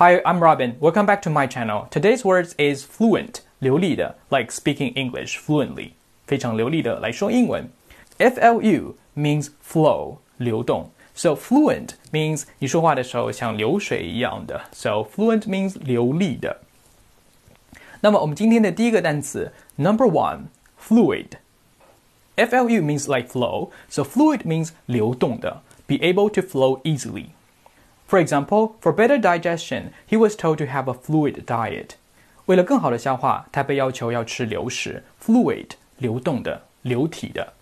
Hi, I'm Robin. Welcome back to my channel. Today's words is fluent, 流利的, like speaking English fluently. 非常流利的来说英文. FLU means flow, 流动. So fluent means 你说话的时候像流水一样的. So fluent means 流利的。那么我们今天的第一个单词，number one, fluid. FLU means like flow, so fluid means 流动的, be able to flow easily. For example, for better digestion, he was told to have a fluid diet. 为了更好的消化，他被要求要吃流食 （fluid，流动的、流体的）。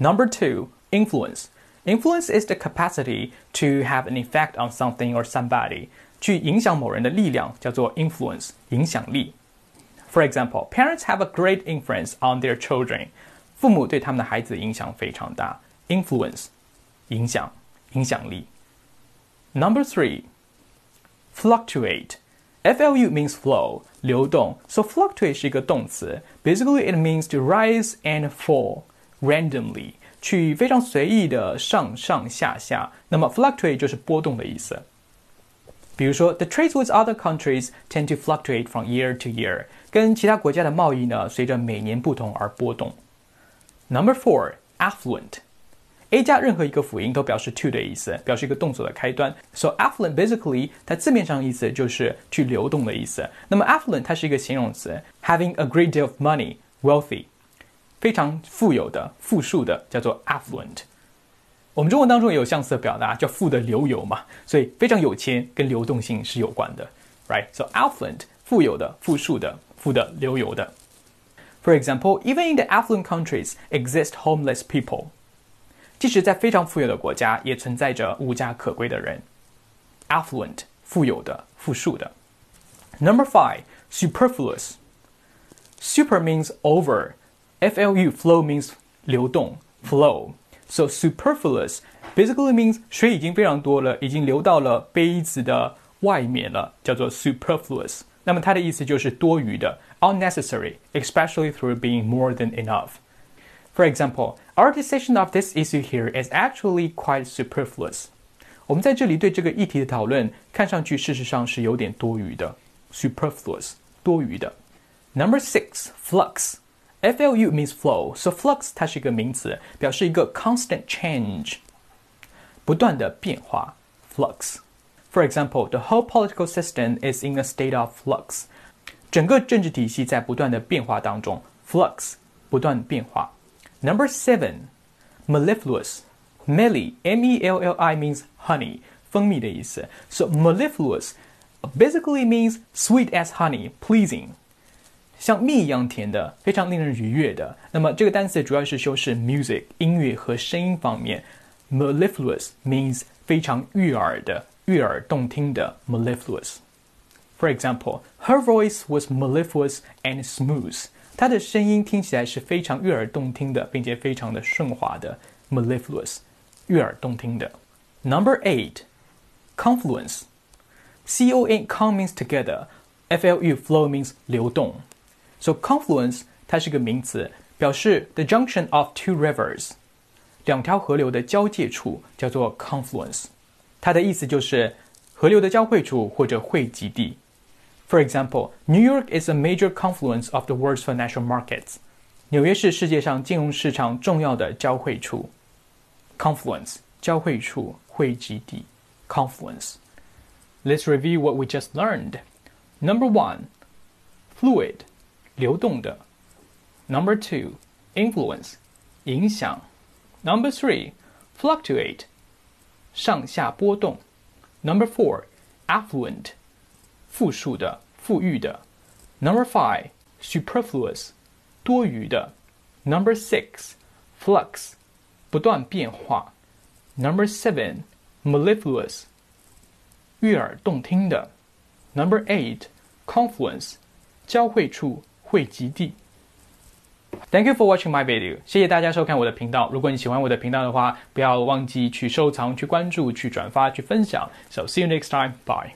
Number two, influence. Influence is the capacity to have an effect on something or somebody. 去影响某人的力量叫做 influence，影响力。For example, parents have a great influence on their children. 父母对他们的孩子影响非常大。Influence，影响、影响力。 Number three, fluctuate. FLU means flow, 流动. So fluctuate 是一个动词. Basically, it means to rise and fall randomly. 去非常随意的上上下下。那么 fluctuate 就是波动的意思。比如说，the trades with other countries tend to fluctuate from year to year. 跟其他国家的贸易呢，随着每年不同而波动。Number four, affluent. a 加任何一个辅音都表示 to 的意思，表示一个动作的开端。So affluent basically 它字面上意思就是去流动的意思。那么 affluent 它是一个形容词，having a great deal of money, wealthy，非常富有的、富庶的，叫做 affluent。我们中文当中也有相似的表达，叫富得流油嘛，所以非常有钱跟流动性是有关的，right？So affluent 富有的、富庶的、富得流油的。For example, even in the affluent countries exist homeless people. 即使在非常富有的国家，也存在着无家可归的人。affluent 富有的、富庶的。Number five, superfluous. Super means over. FLU flow means 流动 flow. So superfluous basically means 水已经非常多了，已经流到了杯子的外面了，叫做 superfluous。那么它的意思就是多余的，unnecessary, especially through being more than enough. For example, our decision of this issue here is actually quite superfluous. 我们在这里对这个议题的讨论，看上去事实上是有点多余的，superfluous，多余的。Number six, flux. FLU means flow, so flux 它是一个名词，表示一个 constant change，不断的变化。Flux. For example, the whole political system is in a state of flux. 整个政治体系在不断的变化当中。Flux，不断变化。 Number seven, mellifluous. Melli, M-E-L-L-I means honey, 蜂蜜的意思. So mellifluous basically means sweet as honey, pleasing. 像蜜一样甜的，非常令人愉悦的。那么这个单词主要是修饰 music 音乐和声音方面。Mellifluous means 非常悦耳的、悦耳动听的 mellifluous。For example, her voice was mellifluous and smooth. 它的声音听起来是非常悦耳动听的，并且非常的顺滑的，mellifluous，悦耳动听的。Number eight, confluence. C O N con means together, F L U flow means 流动。So confluence 它是个名词，表示 the junction of two rivers，两条河流的交界处叫做 confluence。它的意思就是河流的交汇处或者汇集地。 For example, New York is a major confluence of the world's financial markets. 纽约是世界上金融市场重要的交汇处。Confluence 交汇处汇集地 confluence. Let's review what we just learned. Number one, fluid 流动的. Number two, influence 影响. Number three, fluctuate 上下波动. Number four, affluent 富庶的、富裕的。Number five, superfluous，多余的。Number six, flux，不断变化。Number seven, mellifluous，悦耳动听的。Number eight, confluence，交汇处、汇集地。Thank you for watching my video。谢谢大家收看我的频道。如果你喜欢我的频道的话，不要忘记去收藏、去关注、去转发、去分享。So see you next time. Bye.